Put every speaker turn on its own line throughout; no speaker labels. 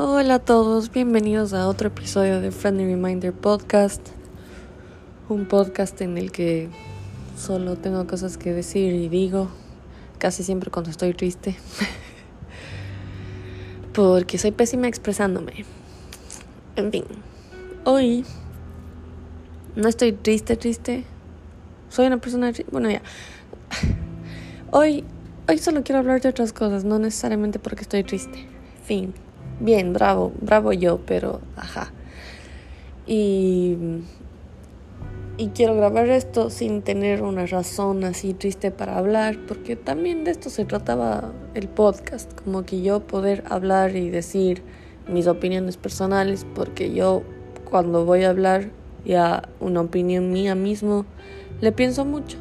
Hola a todos, bienvenidos a otro episodio de Friendly Reminder Podcast. Un podcast en el que solo tengo cosas que decir y digo, casi siempre cuando estoy triste. Porque soy pésima expresándome. En fin, hoy no estoy triste, triste. Soy una persona triste. Bueno, ya. Hoy, hoy solo quiero hablar de otras cosas, no necesariamente porque estoy triste. Fin bien, bravo, bravo yo, pero ajá. Y, y quiero grabar esto sin tener una razón así triste para hablar, porque también de esto se trataba el podcast, como que yo poder hablar y decir mis opiniones personales, porque yo cuando voy a hablar ya una opinión mía mismo, le pienso mucho.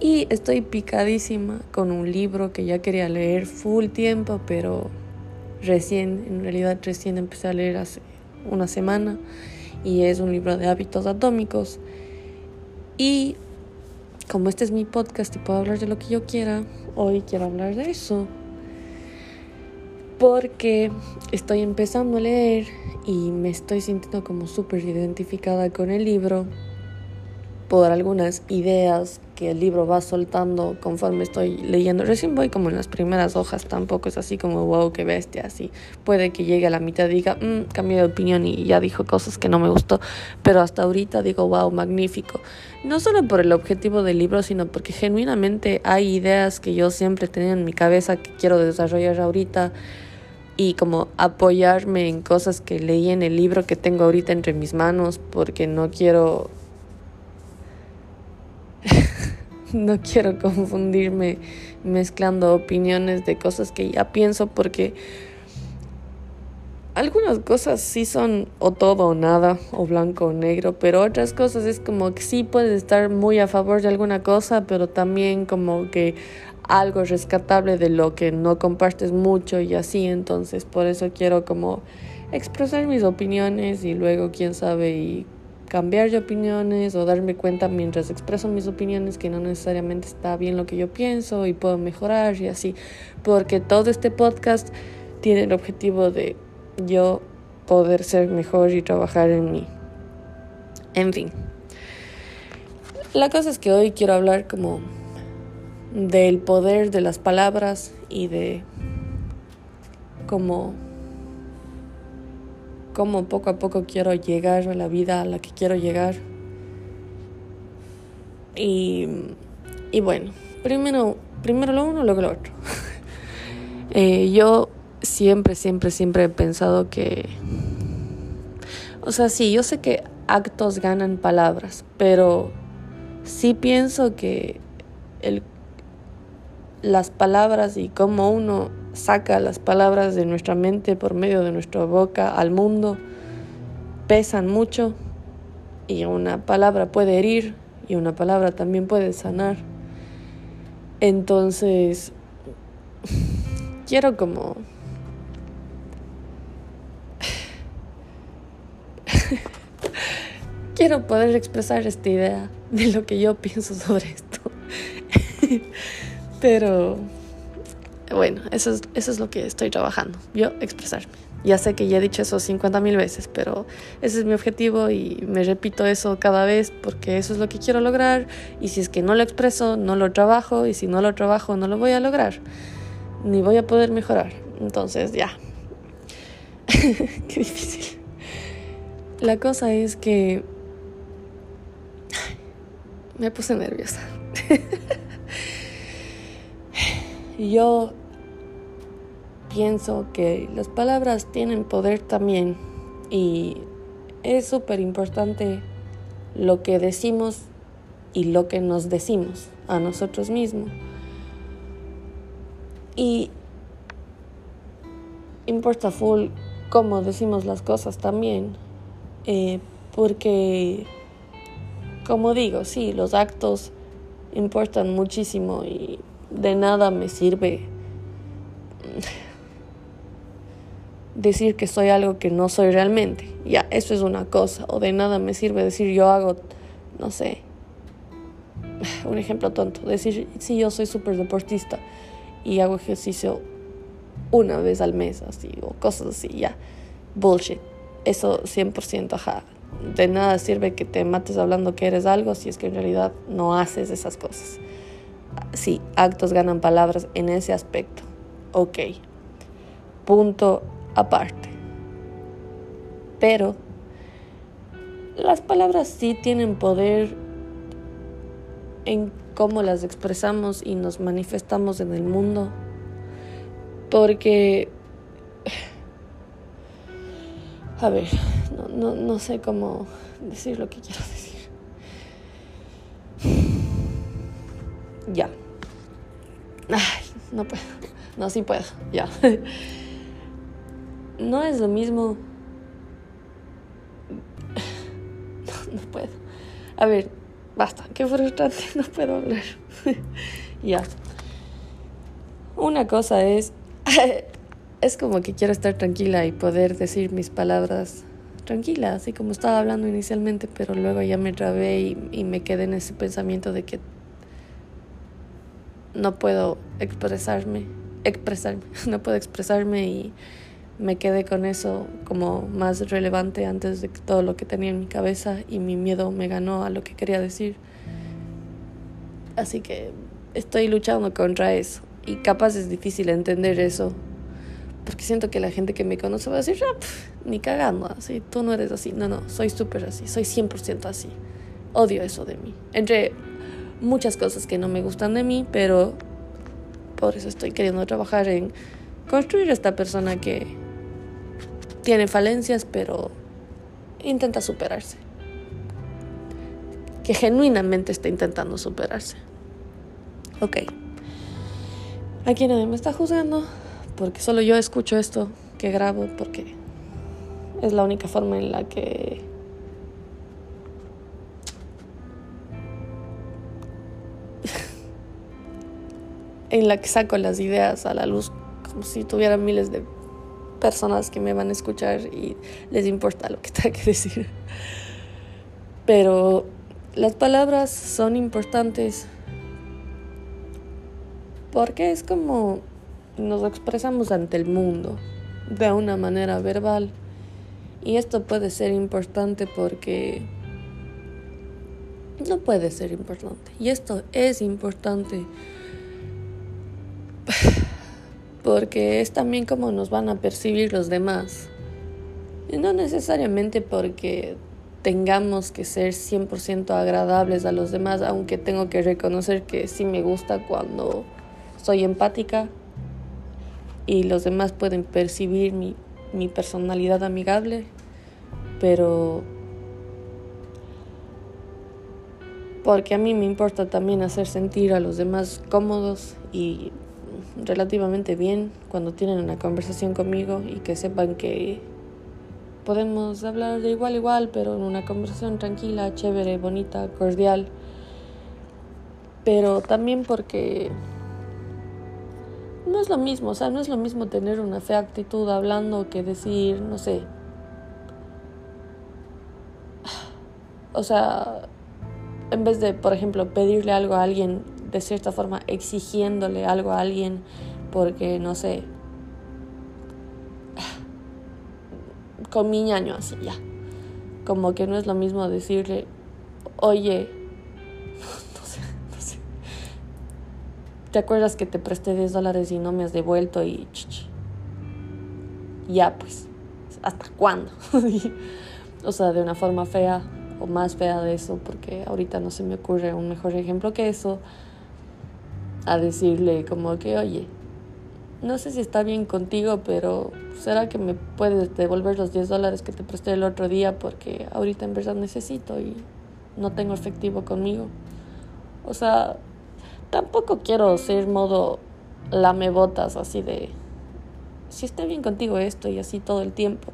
Y estoy picadísima con un libro que ya quería leer full tiempo, pero recién, en realidad recién empecé a leer hace una semana y es un libro de hábitos atómicos. Y como este es mi podcast y puedo hablar de lo que yo quiera, hoy quiero hablar de eso. Porque estoy empezando a leer y me estoy sintiendo como súper identificada con el libro por algunas ideas que el libro va soltando conforme estoy leyendo. Recién voy como en las primeras hojas, tampoco es así como wow, qué bestia, así. Puede que llegue a la mitad y diga, mmm, cambié de opinión y ya dijo cosas que no me gustó, pero hasta ahorita digo, wow, magnífico. No solo por el objetivo del libro, sino porque genuinamente hay ideas que yo siempre tenía en mi cabeza que quiero desarrollar ahorita y como apoyarme en cosas que leí en el libro que tengo ahorita entre mis manos porque no quiero no quiero confundirme mezclando opiniones de cosas que ya pienso porque algunas cosas sí son o todo o nada, o blanco o negro, pero otras cosas es como que sí puedes estar muy a favor de alguna cosa, pero también como que algo rescatable de lo que no compartes mucho y así, entonces por eso quiero como expresar mis opiniones y luego quién sabe y cambiar de opiniones o darme cuenta mientras expreso mis opiniones que no necesariamente está bien lo que yo pienso y puedo mejorar y así. Porque todo este podcast tiene el objetivo de yo poder ser mejor y trabajar en mí. En fin. La cosa es que hoy quiero hablar como del poder de las palabras y de cómo cómo poco a poco quiero llegar a la vida a la que quiero llegar. Y, y bueno, primero, primero lo uno, luego lo otro. eh, yo siempre, siempre, siempre he pensado que... O sea, sí, yo sé que actos ganan palabras, pero sí pienso que el, las palabras y cómo uno saca las palabras de nuestra mente por medio de nuestra boca al mundo, pesan mucho y una palabra puede herir y una palabra también puede sanar. Entonces, quiero como... quiero poder expresar esta idea de lo que yo pienso sobre esto. Pero bueno, eso es, eso es lo que estoy trabajando, yo expresarme. Ya sé que ya he dicho eso 50 mil veces, pero ese es mi objetivo y me repito eso cada vez porque eso es lo que quiero lograr y si es que no lo expreso, no lo trabajo y si no lo trabajo, no lo voy a lograr, ni voy a poder mejorar. Entonces, ya. Qué difícil. La cosa es que me puse nerviosa. Yo pienso que las palabras tienen poder también y es súper importante lo que decimos y lo que nos decimos a nosotros mismos. Y importa full cómo decimos las cosas también, eh, porque, como digo, sí, los actos importan muchísimo y de nada me sirve decir que soy algo que no soy realmente. Ya, eso es una cosa. O de nada me sirve decir yo hago, no sé, un ejemplo tonto. Decir, sí, yo soy súper deportista y hago ejercicio una vez al mes, así, o cosas así, ya. Bullshit. Eso 100%, ajá. De nada sirve que te mates hablando que eres algo si es que en realidad no haces esas cosas. Sí, actos ganan palabras en ese aspecto. Ok. Punto aparte. Pero las palabras sí tienen poder en cómo las expresamos y nos manifestamos en el mundo. Porque, a ver, no, no, sé cómo decir lo que quiero decir. Ya. Ay, no puedo. No, sí puedo. Ya. No es lo mismo. No, puedo. A ver, Basta, qué frustrante, no puedo hablar. ya. Una cosa es, es como que quiero estar tranquila y poder decir mis palabras tranquila, así como estaba hablando inicialmente, pero luego ya me trabé y, y me quedé en ese pensamiento de que no puedo expresarme, expresarme, no puedo expresarme y me quedé con eso como más relevante antes de todo lo que tenía en mi cabeza y mi miedo me ganó a lo que quería decir. Así que estoy luchando contra eso y capaz es difícil entender eso porque siento que la gente que me conoce va a decir, ah, ni cagando, así, tú no eres así. No, no, soy súper así, soy 100% así. Odio eso de mí. Entre muchas cosas que no me gustan de mí, pero por eso estoy queriendo trabajar en construir esta persona que tiene falencias, pero intenta superarse. Que genuinamente está intentando superarse. Ok. Aquí nadie me está juzgando, porque solo yo escucho esto que grabo, porque es la única forma en la que en la que saco las ideas a la luz como si tuviera miles de personas que me van a escuchar y les importa lo que tenga que decir. Pero las palabras son importantes porque es como nos expresamos ante el mundo de una manera verbal. Y esto puede ser importante porque no puede ser importante. Y esto es importante porque es también como nos van a percibir los demás. No necesariamente porque tengamos que ser 100% agradables a los demás, aunque tengo que reconocer que sí me gusta cuando soy empática y los demás pueden percibir mi, mi personalidad amigable, pero porque a mí me importa también hacer sentir a los demás cómodos y relativamente bien cuando tienen una conversación conmigo y que sepan que podemos hablar de igual a igual, pero en una conversación tranquila, chévere, bonita, cordial. Pero también porque no es lo mismo, o sea, no es lo mismo tener una fea actitud hablando que decir, no sé. O sea, en vez de, por ejemplo, pedirle algo a alguien de cierta forma exigiéndole algo a alguien porque, no sé, con mi ñaño así, ya. Como que no es lo mismo decirle, oye, no sé, no sé. ¿Te acuerdas que te presté 10 dólares y no me has devuelto? Y ya, pues, ¿hasta cuándo? o sea, de una forma fea o más fea de eso, porque ahorita no se me ocurre un mejor ejemplo que eso a decirle como que, oye, no sé si está bien contigo, pero ¿será que me puedes devolver los 10 dólares que te presté el otro día? Porque ahorita en verdad necesito y no tengo efectivo conmigo. O sea, tampoco quiero ser modo lamebotas así de, si está bien contigo esto y así todo el tiempo.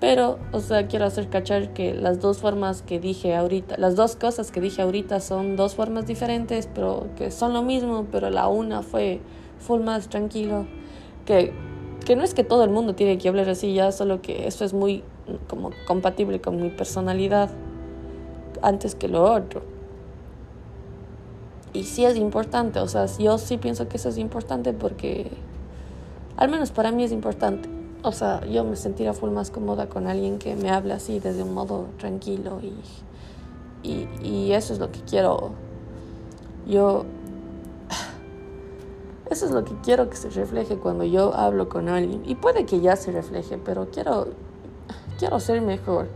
Pero, o sea, quiero hacer cachar que las dos formas que dije ahorita, las dos cosas que dije ahorita son dos formas diferentes, pero que son lo mismo, pero la una fue full más tranquilo. Que, que no es que todo el mundo tiene que hablar así ya, solo que eso es muy como compatible con mi personalidad antes que lo otro. Y sí es importante, o sea, yo sí pienso que eso es importante porque Al menos para mí es importante. O sea, yo me sentiría full más cómoda con alguien que me hable así desde un modo tranquilo y, y, y eso es lo que quiero. Yo eso es lo que quiero que se refleje cuando yo hablo con alguien. Y puede que ya se refleje, pero quiero, quiero ser mejor.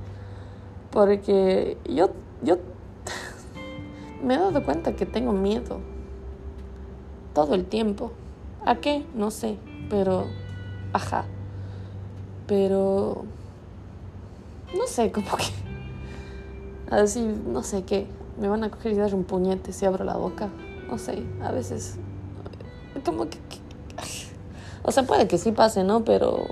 Porque yo, yo me he dado cuenta que tengo miedo. Todo el tiempo. ¿A qué? No sé. Pero, ajá. Pero, no sé, como que... Así, no sé qué. Me van a coger y dar un puñete si abro la boca. No sé, a veces como que, o sea, puede que sí pase, ¿no? Pero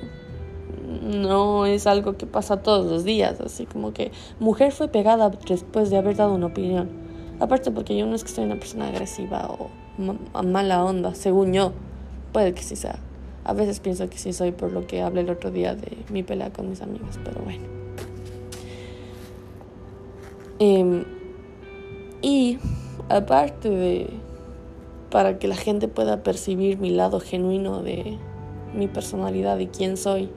no es algo que pasa todos los días, así como que mujer fue pegada después de haber dado una opinión. Aparte porque yo no es que soy una persona agresiva o mala onda, según yo. Puede que sí sea. A veces pienso que sí soy por lo que hablé el otro día de mi pelea con mis amigas, pero bueno. Em, y aparte de para que la gente pueda percibir mi lado genuino de mi personalidad y quién soy.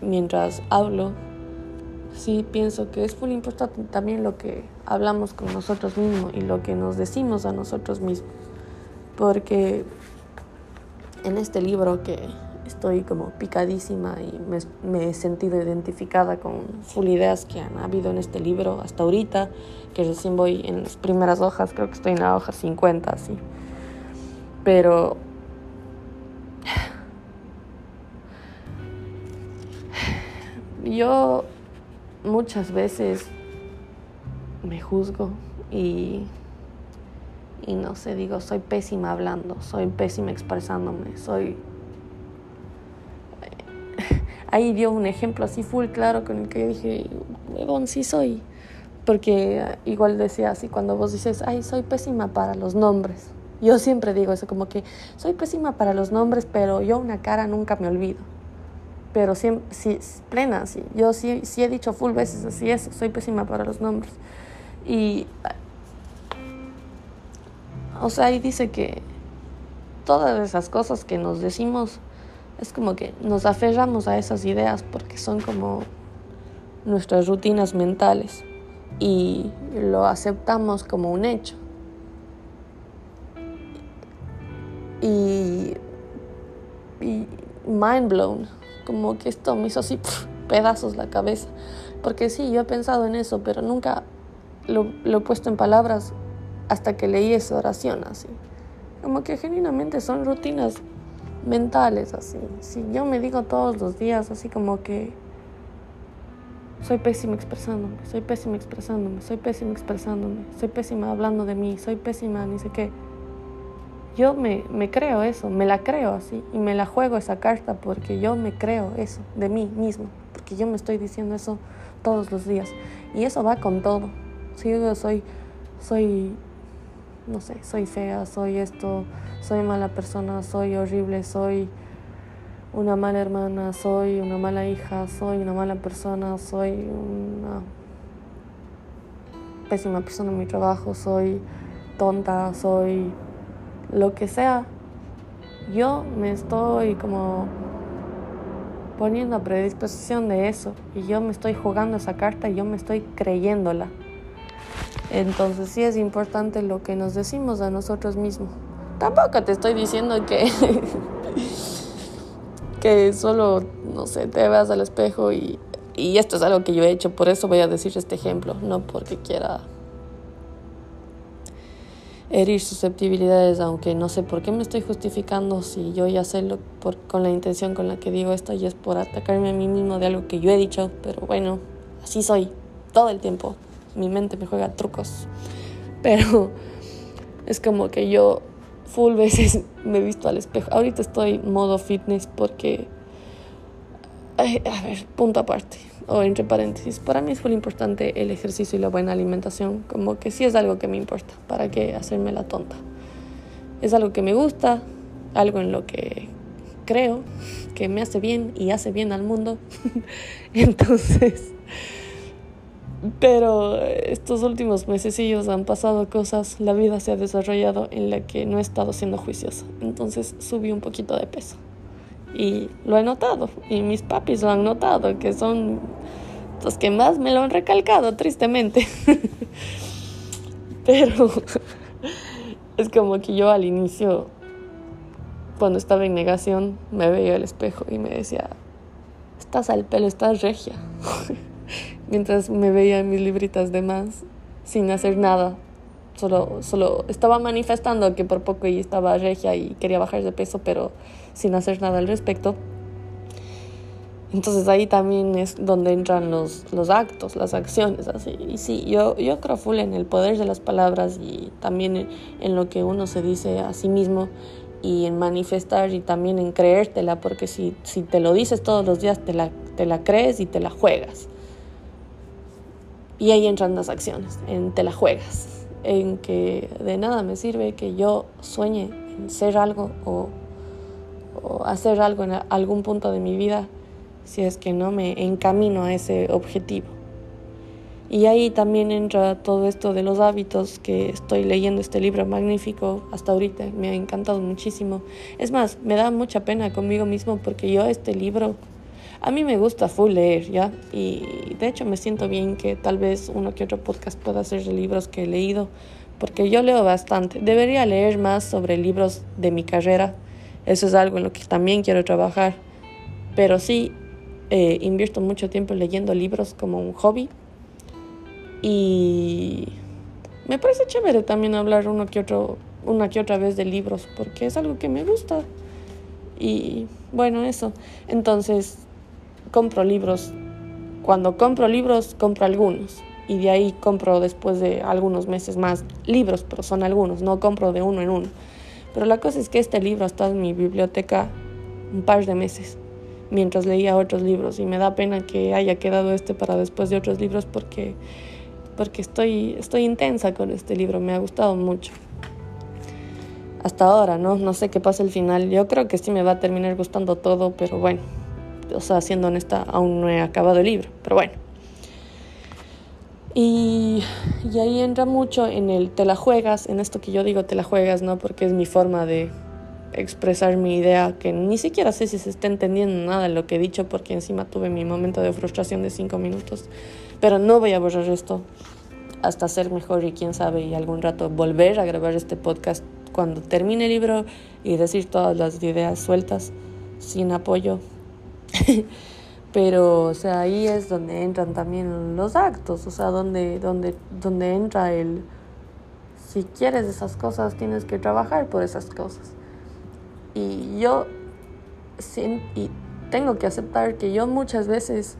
Mientras hablo, sí pienso que es muy importante también lo que hablamos con nosotros mismos y lo que nos decimos a nosotros mismos. Porque en este libro que estoy como picadísima y me, he sentido identificada con full ideas que han habido en este libro hasta ahorita, que recién voy en las primeras hojas, creo que estoy en la hoja 50, así. Pero yo muchas veces me juzgo y, y no sé, digo, soy pésima hablando, soy pésima expresándome, soy ahí dio un ejemplo así full claro con el que yo dije, huevón, sí soy. Porque igual decía así, cuando vos dices, ay, soy pésima para los nombres. Yo siempre digo eso, como que soy pésima para los nombres, pero yo una cara nunca me olvido. Pero siempre, sí, plena, sí. Yo sí, sí he dicho full veces así eso, soy pésima para los nombres. Y, o sea, ahí dice que todas esas cosas que nos decimos es como que nos aferramos a esas ideas porque son como nuestras rutinas mentales y lo aceptamos como un hecho. Y, y mind blown, como que esto me hizo así pedazos la cabeza. Porque sí, yo he pensado en eso, pero nunca lo, lo he puesto en palabras hasta que leí esa oración así. Como que genuinamente son rutinas mentales así. Si yo me digo todos los días así como que soy pésima expresándome, soy pésima expresándome, soy pésima expresándome, soy pésima hablando de mí, soy pésima ni sé qué. Yo me, me creo eso, me la creo así y me la juego esa carta porque yo me creo eso de mí mismo, porque yo me estoy diciendo eso todos los días y eso va con todo. Si yo soy, soy no sé, soy fea, soy esto, soy mala persona, soy horrible, soy una mala hermana, soy una mala hija, soy una mala persona, soy una pésima persona en mi trabajo, soy tonta, soy lo que sea. Yo me estoy como poniendo a predisposición de eso y yo me estoy jugando esa carta y yo me estoy creyéndola. Entonces sí es importante lo que nos decimos a nosotros mismos. Tampoco te estoy diciendo que, que solo, no sé, te veas al espejo y, y esto es algo que yo he hecho, por eso voy a decir este ejemplo, no porque quiera herir susceptibilidades, aunque no sé por qué me estoy justificando si yo ya sé lo, por, con la intención con la que digo esto y es por atacarme a mí mismo de algo que yo he dicho, pero bueno, así soy todo el tiempo mi mente me juega trucos. Pero es como que yo full veces me he visto al espejo. Ahorita estoy modo fitness porque, a ver, punto aparte, o entre paréntesis, para mí es muy importante el ejercicio y la buena alimentación, como que sí es algo que me importa, ¿para qué hacerme la tonta? Es algo que me gusta, algo en lo que creo que me hace bien y hace bien al mundo. Entonces, Pero estos últimos mesecillos han pasado cosas, la vida se ha desarrollado en la que no he estado siendo juiciosa. Entonces subí un poquito de peso. Y lo he notado. Y mis papis lo han notado, que son los que más me lo han recalcado, tristemente. Pero es como que yo al inicio, cuando estaba en negación, me veía al espejo y me decía, estás al pelo, estás regia. Mientras me veía en mis libritas de más, sin hacer nada. Solo, solo estaba manifestando que por poco y estaba regia y quería bajar de peso, pero sin hacer nada al respecto. Entonces ahí también es donde entran los, los actos, las acciones, así. Y sí, yo, yo creo full en el poder de las palabras y también en, lo que uno se dice a sí mismo y en manifestar y también en creértela, porque si, si te lo dices todos los días, te la, te la crees y te la juegas. Y ahí entran las acciones, en te la juegas, en que de nada me sirve que yo sueñe en ser algo o, o hacer algo en algún punto de mi vida si es que no me encamino a ese objetivo. Y ahí también entra todo esto de los hábitos que estoy leyendo este libro magnífico hasta ahorita, me ha encantado muchísimo. Es más, me da mucha pena conmigo mismo porque yo este libro, a mí me gusta full leer, ¿ya? Y de hecho me siento bien que tal vez uno que otro podcast pueda ser de libros que he leído, porque yo leo bastante. Debería leer más sobre libros de mi carrera, eso es algo en lo que también quiero trabajar. Pero sí, eh, invierto mucho tiempo leyendo libros como un hobby. Y me parece chévere también hablar uno que otro, una que otra vez de libros, porque es algo que me gusta. Y bueno, eso. Entonces, compro libros. Cuando compro libros, compro algunos. Y de ahí compro después de algunos meses más libros, pero son algunos, no compro de uno en uno. Pero la cosa es que este libro ha estado en mi biblioteca un par de meses mientras leía otros libros y me da pena que haya quedado este para después de otros libros porque, porque estoy, estoy intensa con este libro, me ha gustado mucho. Hasta ahora, ¿no? No sé qué pasa el final. Yo creo que sí me va a terminar gustando todo, pero bueno, o sea, siendo honesta, aún no he acabado el libro, pero bueno. Y, y ahí entra mucho en el te la juegas, en esto que yo digo te la juegas, ¿no? Porque es mi forma de, expresar mi idea, que ni siquiera sé si se está entendiendo nada lo que he dicho, porque encima tuve mi momento de frustración de cinco minutos. Pero no voy a borrar esto hasta ser mejor y quién sabe, y algún rato volver a grabar este podcast cuando termine el libro y decir todas las ideas sueltas, sin apoyo. Pero, o sea, ahí es donde entran también los actos, o sea, donde, donde, donde entra el, si quieres esas cosas, tienes que trabajar por esas cosas. Y yo y tengo que aceptar que yo muchas veces,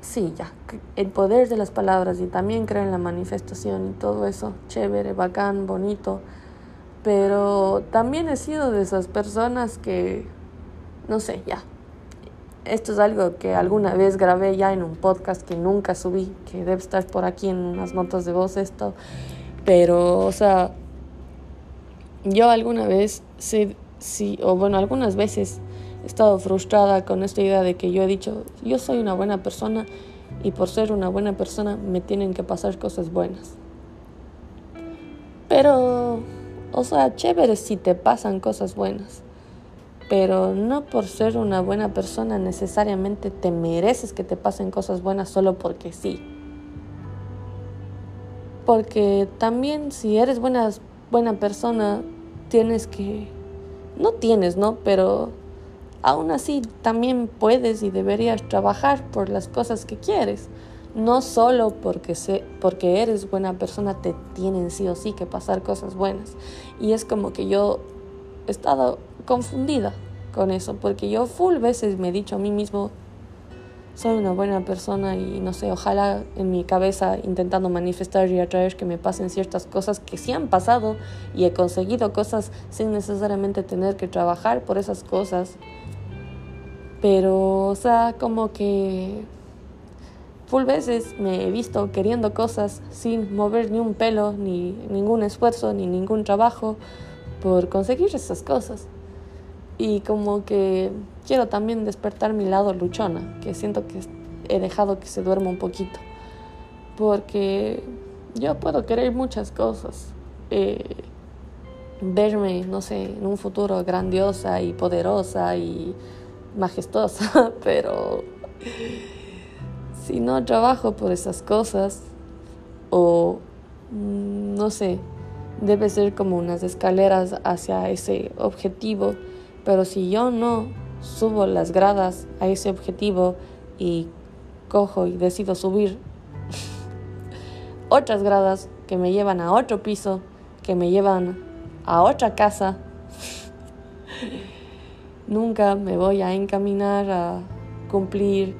sí, ya, el poder de las palabras y también creo en la manifestación y todo eso, chévere, bacán, bonito, pero también he sido de esas personas que, no sé, ya, esto es algo que alguna vez grabé ya en un podcast que nunca subí, que debe estar por aquí en unas notas de voz esto, pero, o sea, yo alguna vez sí sí, o bueno, algunas veces he estado frustrada con esta idea de que yo he dicho, yo soy una buena persona y por ser una buena persona me tienen que pasar cosas buenas. Pero, o sea, chévere si te pasan cosas buenas. Pero no por ser una buena persona necesariamente te mereces que te pasen cosas buenas solo porque sí. Porque también si eres buena, buena persona, tienes que no tienes, ¿no? Pero aún así también puedes y deberías trabajar por las cosas que quieres. No solo porque, sé, porque eres buena persona te tienen sí o sí que pasar cosas buenas. Y es como que yo he estado confundida con eso, porque yo full veces me he dicho a mí mismo, soy una buena persona y no sé, ojalá en mi cabeza intentando manifestar y atraer que me pasen ciertas cosas que sí han pasado y he conseguido cosas sin necesariamente tener que trabajar por esas cosas. Pero, o sea, como que full veces me he visto queriendo cosas sin mover ni un pelo, ni ningún esfuerzo, ni ningún trabajo por conseguir esas cosas. Y como que quiero también despertar mi lado luchona, que siento que he dejado que se duerma un poquito. Porque yo puedo querer muchas cosas. Eh, verme, no sé, en un futuro grandiosa y poderosa y majestuosa, pero si no trabajo por esas cosas, o mm, no sé, debe ser como unas escaleras hacia ese objetivo, pero si yo no subo las gradas a ese objetivo y cojo y decido subir otras gradas que me llevan a otro piso, que me llevan a otra casa, nunca me voy a encaminar a cumplir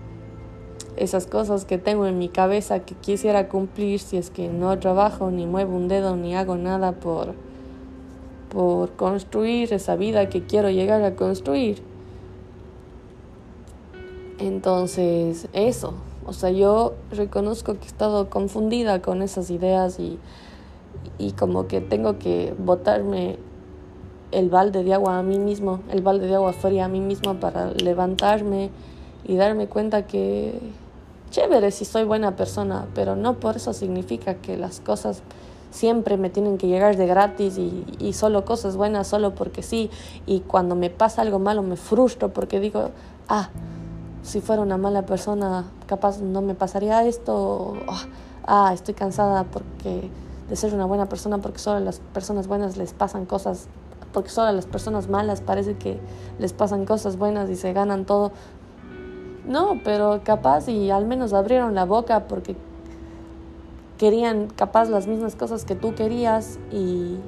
esas cosas que tengo en mi cabeza que quisiera cumplir si es que no trabajo ni muevo un dedo ni hago nada por por construir esa vida que quiero llegar a construir. Entonces, eso, o sea, yo reconozco que he estado confundida con esas ideas y, y como que tengo que botarme el balde de agua a mí mismo, el balde de agua fría a mí mismo para levantarme y darme cuenta que chévere si soy buena persona, pero no por eso significa que las cosas siempre me tienen que llegar de gratis y, y, solo cosas buenas, solo porque sí. Y cuando me pasa algo malo me frustro porque digo, ah, si fuera una mala persona, capaz no me pasaría esto. ah, estoy cansada porque de ser una buena persona porque solo a las personas buenas les pasan cosas, porque solo a las personas malas parece que les pasan cosas buenas y se ganan todo. No, pero capaz y al menos abrieron la boca porque querían capaz las mismas cosas que tú querías y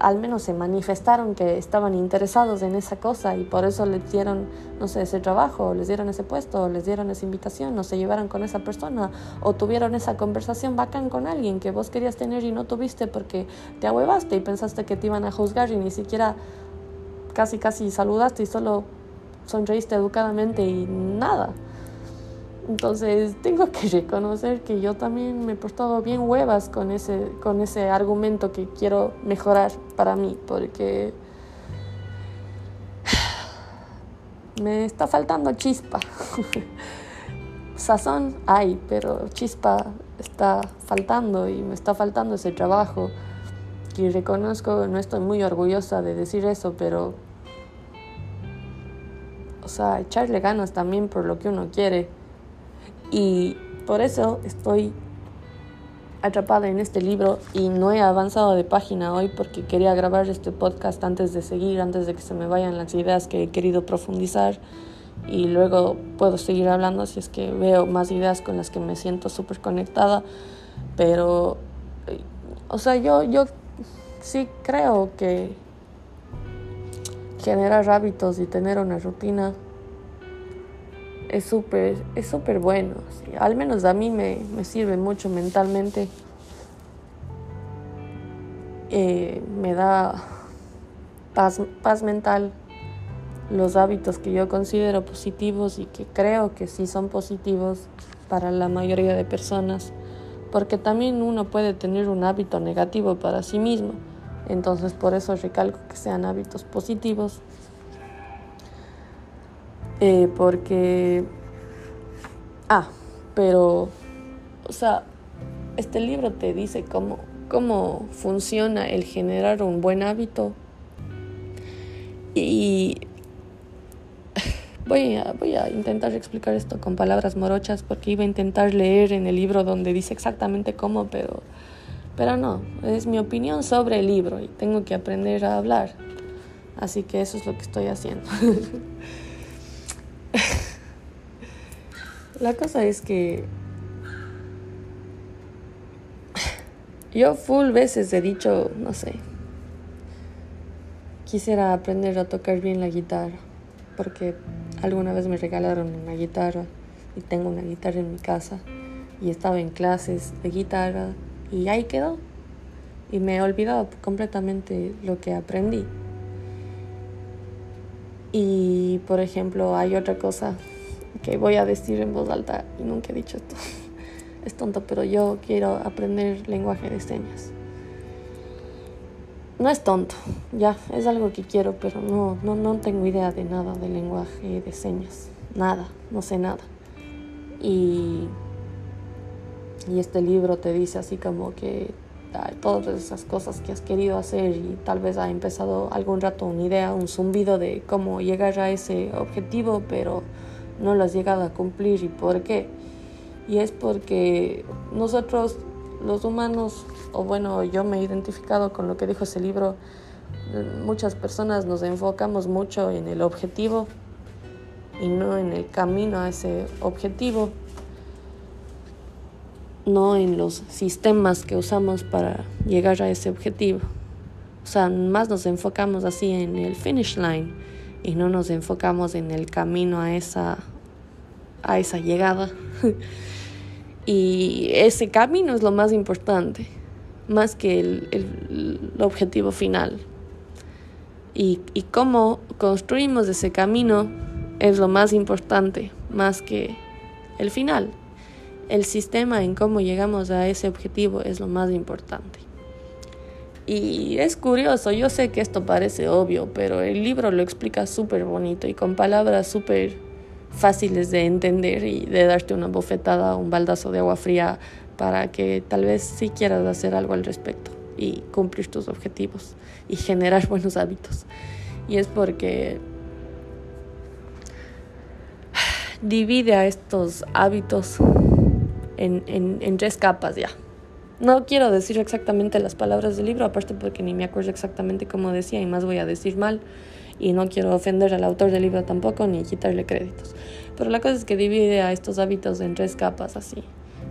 al menos se manifestaron que estaban interesados en esa cosa y por eso les dieron, no sé, ese trabajo, les dieron ese puesto, les dieron esa invitación, o se llevaron con esa persona, o tuvieron esa conversación bacán con alguien que vos querías tener y no tuviste porque te ahuevaste y pensaste que te iban a juzgar y ni siquiera casi casi saludaste y solo sonreíste educadamente y nada. Entonces tengo que reconocer que yo también me he portado bien huevas con ese, con ese argumento que quiero mejorar para mí, porque me está faltando chispa. Sazón hay, pero chispa está faltando y me está faltando ese trabajo. Y reconozco, no estoy muy orgullosa de decir eso, pero, o sea, echarle ganas también por lo que uno quiere y por eso estoy atrapada en este libro y no he avanzado de página hoy porque quería grabar este podcast antes de seguir, antes de que se me vayan las ideas que he querido profundizar y luego puedo seguir hablando si es que veo más ideas con las que me siento súper conectada. Pero, o sea, yo, yo sí creo que generar hábitos y tener una rutina es súper es súper bueno. Al menos a mí me, me sirve mucho mentalmente. Eh, me da paz, paz mental los hábitos que yo considero positivos y que creo que sí son positivos para la mayoría de personas. Porque también uno puede tener un hábito negativo para sí mismo. Entonces por eso recalco que sean hábitos positivos eh, porque... Ah, pero... O sea, este libro te dice cómo, cómo funciona el generar un buen hábito. Y voy a, voy a intentar explicar esto con palabras morochas porque iba a intentar leer en el libro donde dice exactamente cómo, pero, pero no, es mi opinión sobre el libro y tengo que aprender a hablar. Así que eso es lo que estoy haciendo. La cosa es que yo full veces he dicho, no sé, quisiera aprender a tocar bien la guitarra, porque alguna vez me regalaron una guitarra y tengo una guitarra en mi casa y estaba en clases de guitarra y ahí quedó. Y me he olvidado completamente lo que aprendí. Y por ejemplo, hay otra cosa que voy a decir en voz alta y nunca he dicho esto. Es tonto, pero yo quiero aprender lenguaje de señas. No es tonto, ya, es algo que quiero, pero no, no, no tengo idea de nada de lenguaje de señas. Nada, no sé nada. Y Y este libro te dice así como que todas esas cosas que has querido hacer y tal vez ha empezado algún rato una idea, un zumbido de cómo llegar a ese objetivo, pero no lo has llegado a cumplir y por qué. Y es porque nosotros los humanos, o bueno, yo me he identificado con lo que dijo ese libro, muchas personas nos enfocamos mucho en el objetivo y no en el camino a ese objetivo no en los sistemas que usamos para llegar a ese objetivo. O sea, más nos enfocamos así en el finish line y no nos enfocamos en el camino a esa, a esa llegada. y ese camino es lo más importante, más que el, el, objetivo final. Y, y cómo construimos ese camino es lo más importante, más que el final el sistema en cómo llegamos a ese objetivo es lo más importante. Y es curioso, yo sé que esto parece obvio, pero el libro lo explica súper bonito y con palabras súper fáciles de entender y de darte una bofetada, un baldazo de agua fría para que tal vez sí quieras hacer algo al respecto y cumplir tus objetivos y generar buenos hábitos. Y es porque divide a estos hábitos en, en, tres capas ya. No quiero decir exactamente las palabras del libro, aparte porque ni me acuerdo exactamente cómo decía y más voy a decir mal y no quiero ofender al autor del libro tampoco ni quitarle créditos. Pero la cosa es que divide a estos hábitos en tres capas así,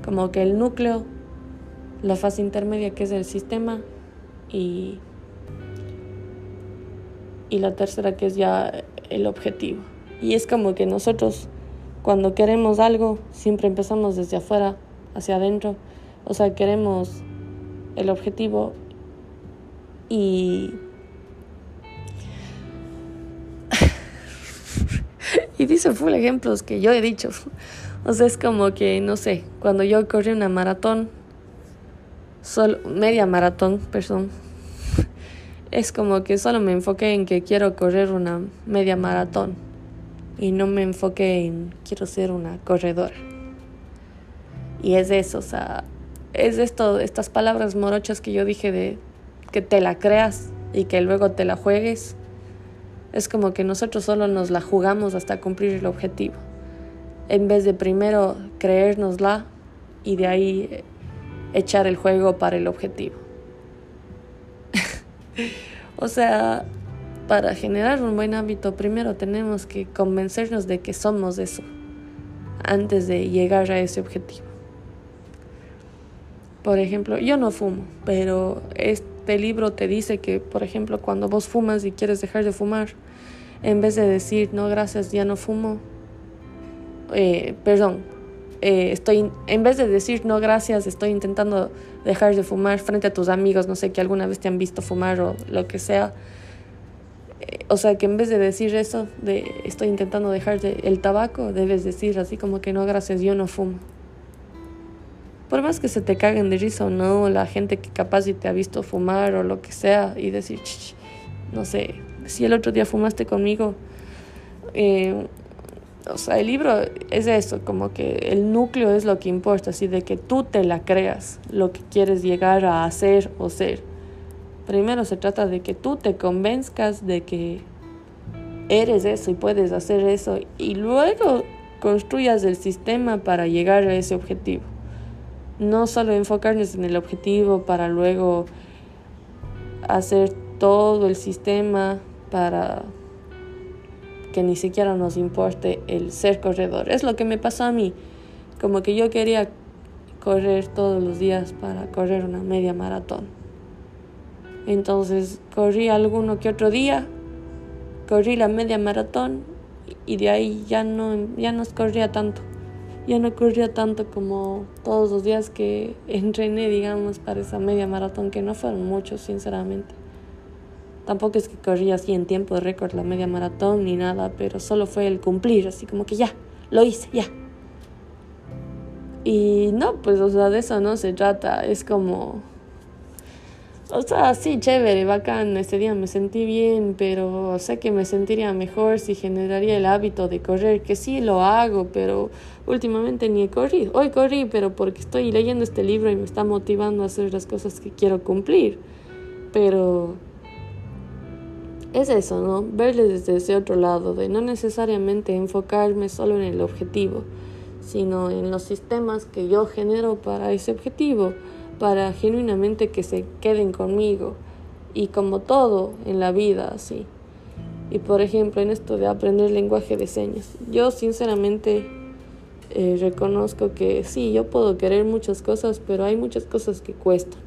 como que el núcleo, la fase intermedia que es el sistema y, y la tercera que es ya el objetivo. Y es como que nosotros cuando queremos algo, siempre empezamos desde afuera hacia adentro. O sea, queremos el objetivo y... y dice full ejemplos que yo he dicho. O sea, es como que, no sé, cuando yo corrí una maratón, solo, media maratón, perdón, es como que solo me enfoqué en que quiero correr una media maratón y no me enfoqué en quiero ser una corredora. Y es eso, o sea, es esto, estas palabras morochas que yo dije de que te la creas y que luego te la juegues. Es como que nosotros solo nos la jugamos hasta cumplir el objetivo. En vez de primero creérnosla y de ahí echar el juego para el objetivo. o sea, para generar un buen hábito, primero tenemos que convencernos de que somos eso antes de llegar a ese objetivo. Por ejemplo, yo no fumo, pero este libro te dice que, por ejemplo, cuando vos fumas y quieres dejar de fumar, en vez de decir, no, gracias, ya no fumo, eh, perdón, eh, estoy, en vez de decir, no, gracias, estoy intentando dejar de fumar frente a tus amigos, no sé, que alguna vez te han visto fumar o lo que sea, o sea, que en vez de decir eso, de estoy intentando dejar el tabaco, debes decir así como que no, gracias, yo no fumo. Por más que se te caguen de risa o no, la gente que capaz y te ha visto fumar o lo que sea, y decir, no sé, si el otro día fumaste conmigo. Eh, o sea, el libro es eso, como que el núcleo es lo que importa, así de que tú te la creas, lo que quieres llegar a hacer o ser. Primero se trata de que tú te convenzcas de que eres eso y puedes hacer eso y luego construyas el sistema para llegar a ese objetivo. No solo enfocarnos en el objetivo para luego hacer todo el sistema para que ni siquiera nos importe el ser corredor. Es lo que me pasó a mí. Como que yo quería correr todos los días para correr una media maratón. Entonces corrí alguno que otro día, corrí la media maratón y de ahí ya no, ya no corría tanto. Ya no corría tanto como todos los días que entrené, digamos, para esa media maratón, que no fueron muchos, sinceramente. Tampoco es que corría así en tiempo de récord la media maratón ni nada, pero solo fue el cumplir, así como que ya, lo hice, ya. Y no, pues, o sea, de eso no se trata, es como O sea, sí, chévere, bacán, ese día me sentí bien, pero sé que me sentiría mejor si generaría el hábito de correr, que sí lo hago, pero últimamente ni he corrido. Hoy corrí, pero porque estoy leyendo este libro y me está motivando a hacer las cosas que quiero cumplir. Pero es eso, ¿no? Verle desde ese otro lado, de no necesariamente enfocarme solo en el objetivo, sino en los sistemas que yo genero para ese objetivo para genuinamente que se queden conmigo. Y como todo en la vida, así. Y por ejemplo, en esto de aprender lenguaje de señas, yo sinceramente eh, reconozco que sí, yo puedo querer muchas cosas, pero hay muchas cosas que cuestan.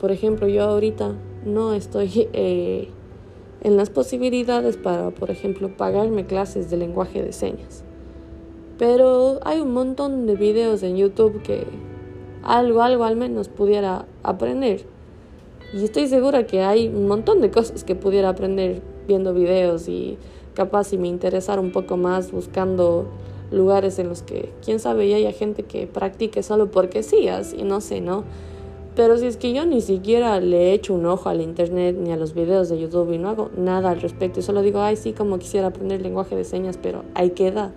Por ejemplo, yo ahorita no estoy eh, en las posibilidades para, por ejemplo, pagarme clases de lenguaje de señas. Pero hay un montón de videos en YouTube que algo, algo al menos pudiera aprender. Y estoy segura que hay un montón de cosas que pudiera aprender viendo videos y capaz si me interesara un poco más buscando lugares en los que, quién sabe, ya haya gente que practique solo porque sí, así, no sé, ¿no? Pero si es que yo ni siquiera le he hecho un ojo al internet ni a los videos de YouTube y no hago nada al respecto y solo digo, ay, sí, como quisiera aprender lenguaje de señas, pero ahí queda.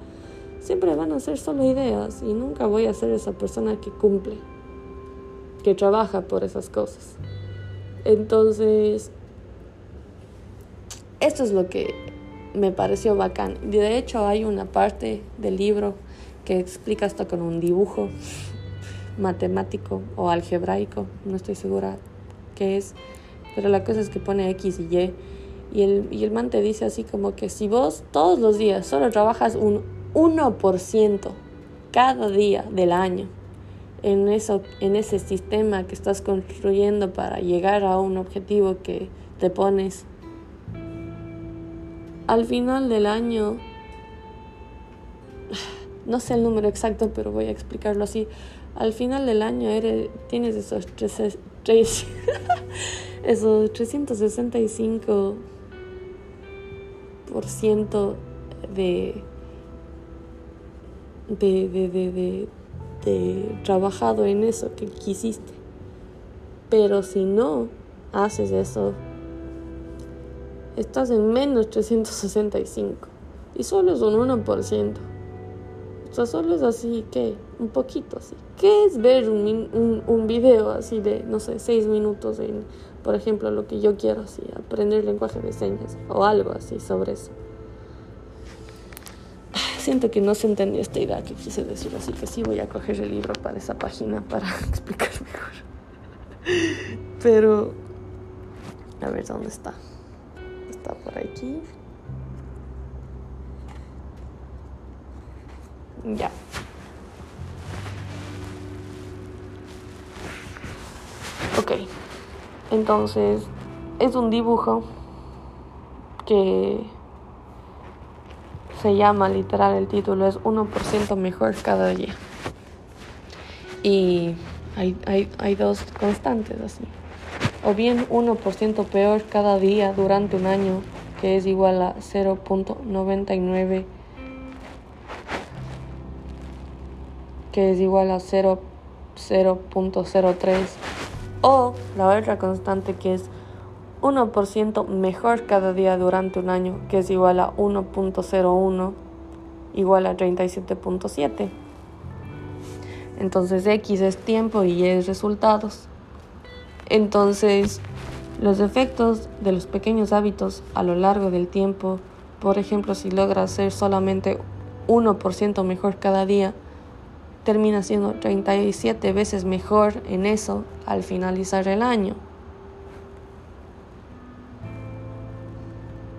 Siempre van a ser solo ideas y nunca voy a ser esa persona que cumple que trabaja por esas cosas. Entonces, esto es lo que me pareció bacán. De hecho, hay una parte del libro que explica esto con un dibujo matemático o algebraico, no estoy segura qué es, pero la cosa es que pone X y Y. Y el, y el man te dice así como que si vos todos los días solo trabajas un 1% cada día del año, en, eso, en ese sistema que estás construyendo para llegar a un objetivo que te pones. Al final del año, no sé el número exacto, pero voy a explicarlo así. Al final del año eres, tienes esos, tres, esos 365 por ciento de, de, de, de este, trabajado en eso que quisiste. Pero si no haces eso, estás en menos 365 y solo es un 1%. O sea, solo es así, que Un poquito así. ¿Qué es ver un, un, un video así de, no sé, 6 minutos en, por ejemplo, lo que yo quiero, así, aprender lenguaje de señas o algo así sobre eso? Siento que no se entendió esta idea que quise decir, así que sí voy a coger el libro para esa página para explicar mejor. Pero, a ver dónde está. Está por aquí. Ya. Ok. Entonces, es un dibujo que se llama literal el título, es 1% mejor cada día. Y hay, hay, hay dos constantes así. O bien 1% peor cada día durante un año, que es igual a 0.99, que es igual a 0.03. O la otra constante que es 1% mejor cada día durante un año, que es igual a 1.01 igual a 37.7. Entonces X es tiempo y Y es resultados. Entonces, los efectos de los pequeños hábitos a lo largo del tiempo, por ejemplo, si logras ser solamente 1% mejor cada día, termina siendo 37 veces mejor en eso al finalizar el año.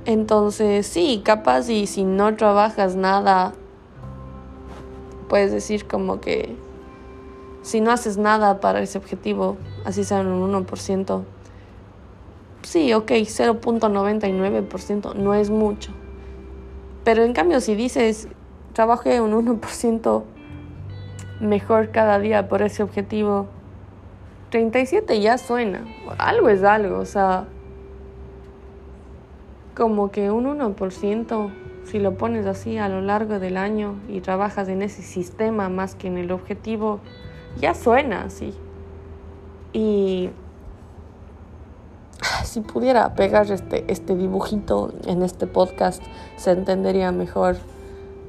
Entonces, sí, capaz y si no trabajas nada, puedes decir como que si no haces nada para ese objetivo, así sea un 1%, sí, ok, 0.99% no es mucho. Pero en cambio, si dices, trabajé un 1% mejor cada día por ese objetivo, 37 ya suena, algo es algo, o sea como que un 1%, si lo pones así a lo largo del año y trabajas en ese sistema más que en el objetivo, ya suena así. Y si pudiera pegar este, este dibujito en este podcast, se entendería mejor.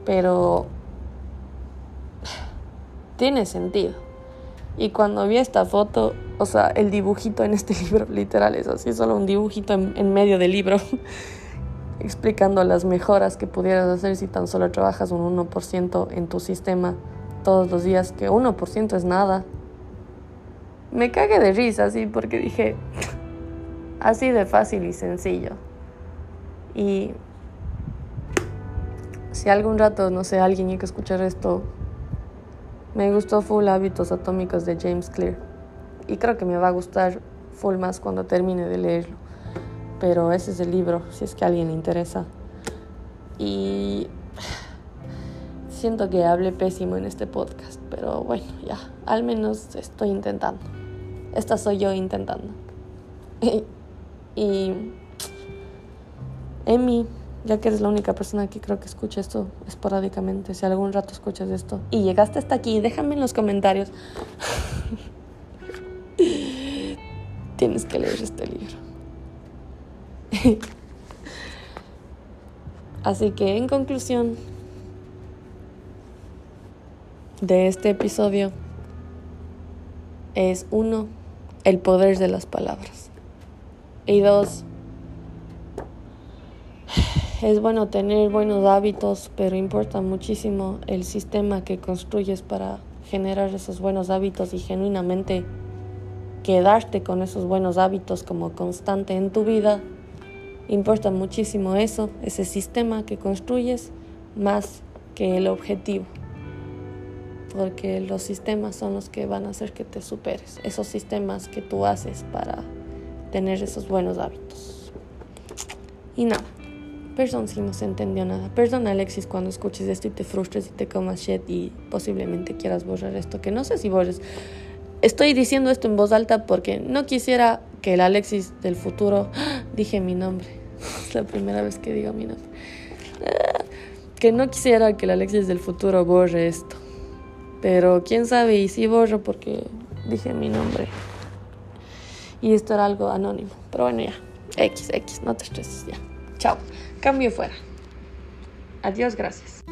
Pero tiene sentido. Y cuando vi esta foto, o sea, el dibujito en este libro literal es así, solo un dibujito en, medio del libro, explicando las mejoras que pudieras hacer si tan solo trabajas un 1% en tu sistema todos los días, que 1% es nada. Me cagué de risa, así, porque dije, así de fácil y sencillo. Y si algún rato, no sé, alguien hay que escuchar esto, me gustó Full Hábitos Atómicos de James Clear. Y creo que me va a gustar full más cuando termine de leerlo. Pero ese es el libro, si es que a alguien le interesa. Y siento que hablé pésimo en este podcast, pero bueno, ya, al menos estoy intentando. Esta soy yo intentando. y Emi ya que eres la única persona que creo que escucha esto esporádicamente, si algún rato escuchas esto y llegaste hasta aquí, déjame en los comentarios. Tienes que leer este libro. Así que en conclusión de este episodio es uno, el poder de las palabras. Y dos, es bueno tener buenos hábitos, pero importa muchísimo el sistema que construyes para generar esos buenos hábitos y genuinamente quedarte con esos buenos hábitos como constante en tu vida. Importa muchísimo eso, ese sistema que construyes, más que el objetivo. Porque los sistemas son los que van a hacer que te superes, esos sistemas que tú haces para tener esos buenos hábitos. Y nada. Perdón si no se entendió nada. Perdón Alexis cuando escuches esto y te frustres y te comas shit y posiblemente quieras borrar esto, que no sé si borres. Estoy diciendo esto en voz alta porque no quisiera que el Alexis del futuro... Dije mi nombre. Es la primera vez que digo mi nombre. Que no quisiera que el Alexis del futuro borre esto. Pero quién sabe y si borro porque dije mi nombre. Y esto era algo anónimo. Pero bueno, ya. X, X, no te estreses, ya. Chao. Cambio fuera. Adiós, gracias.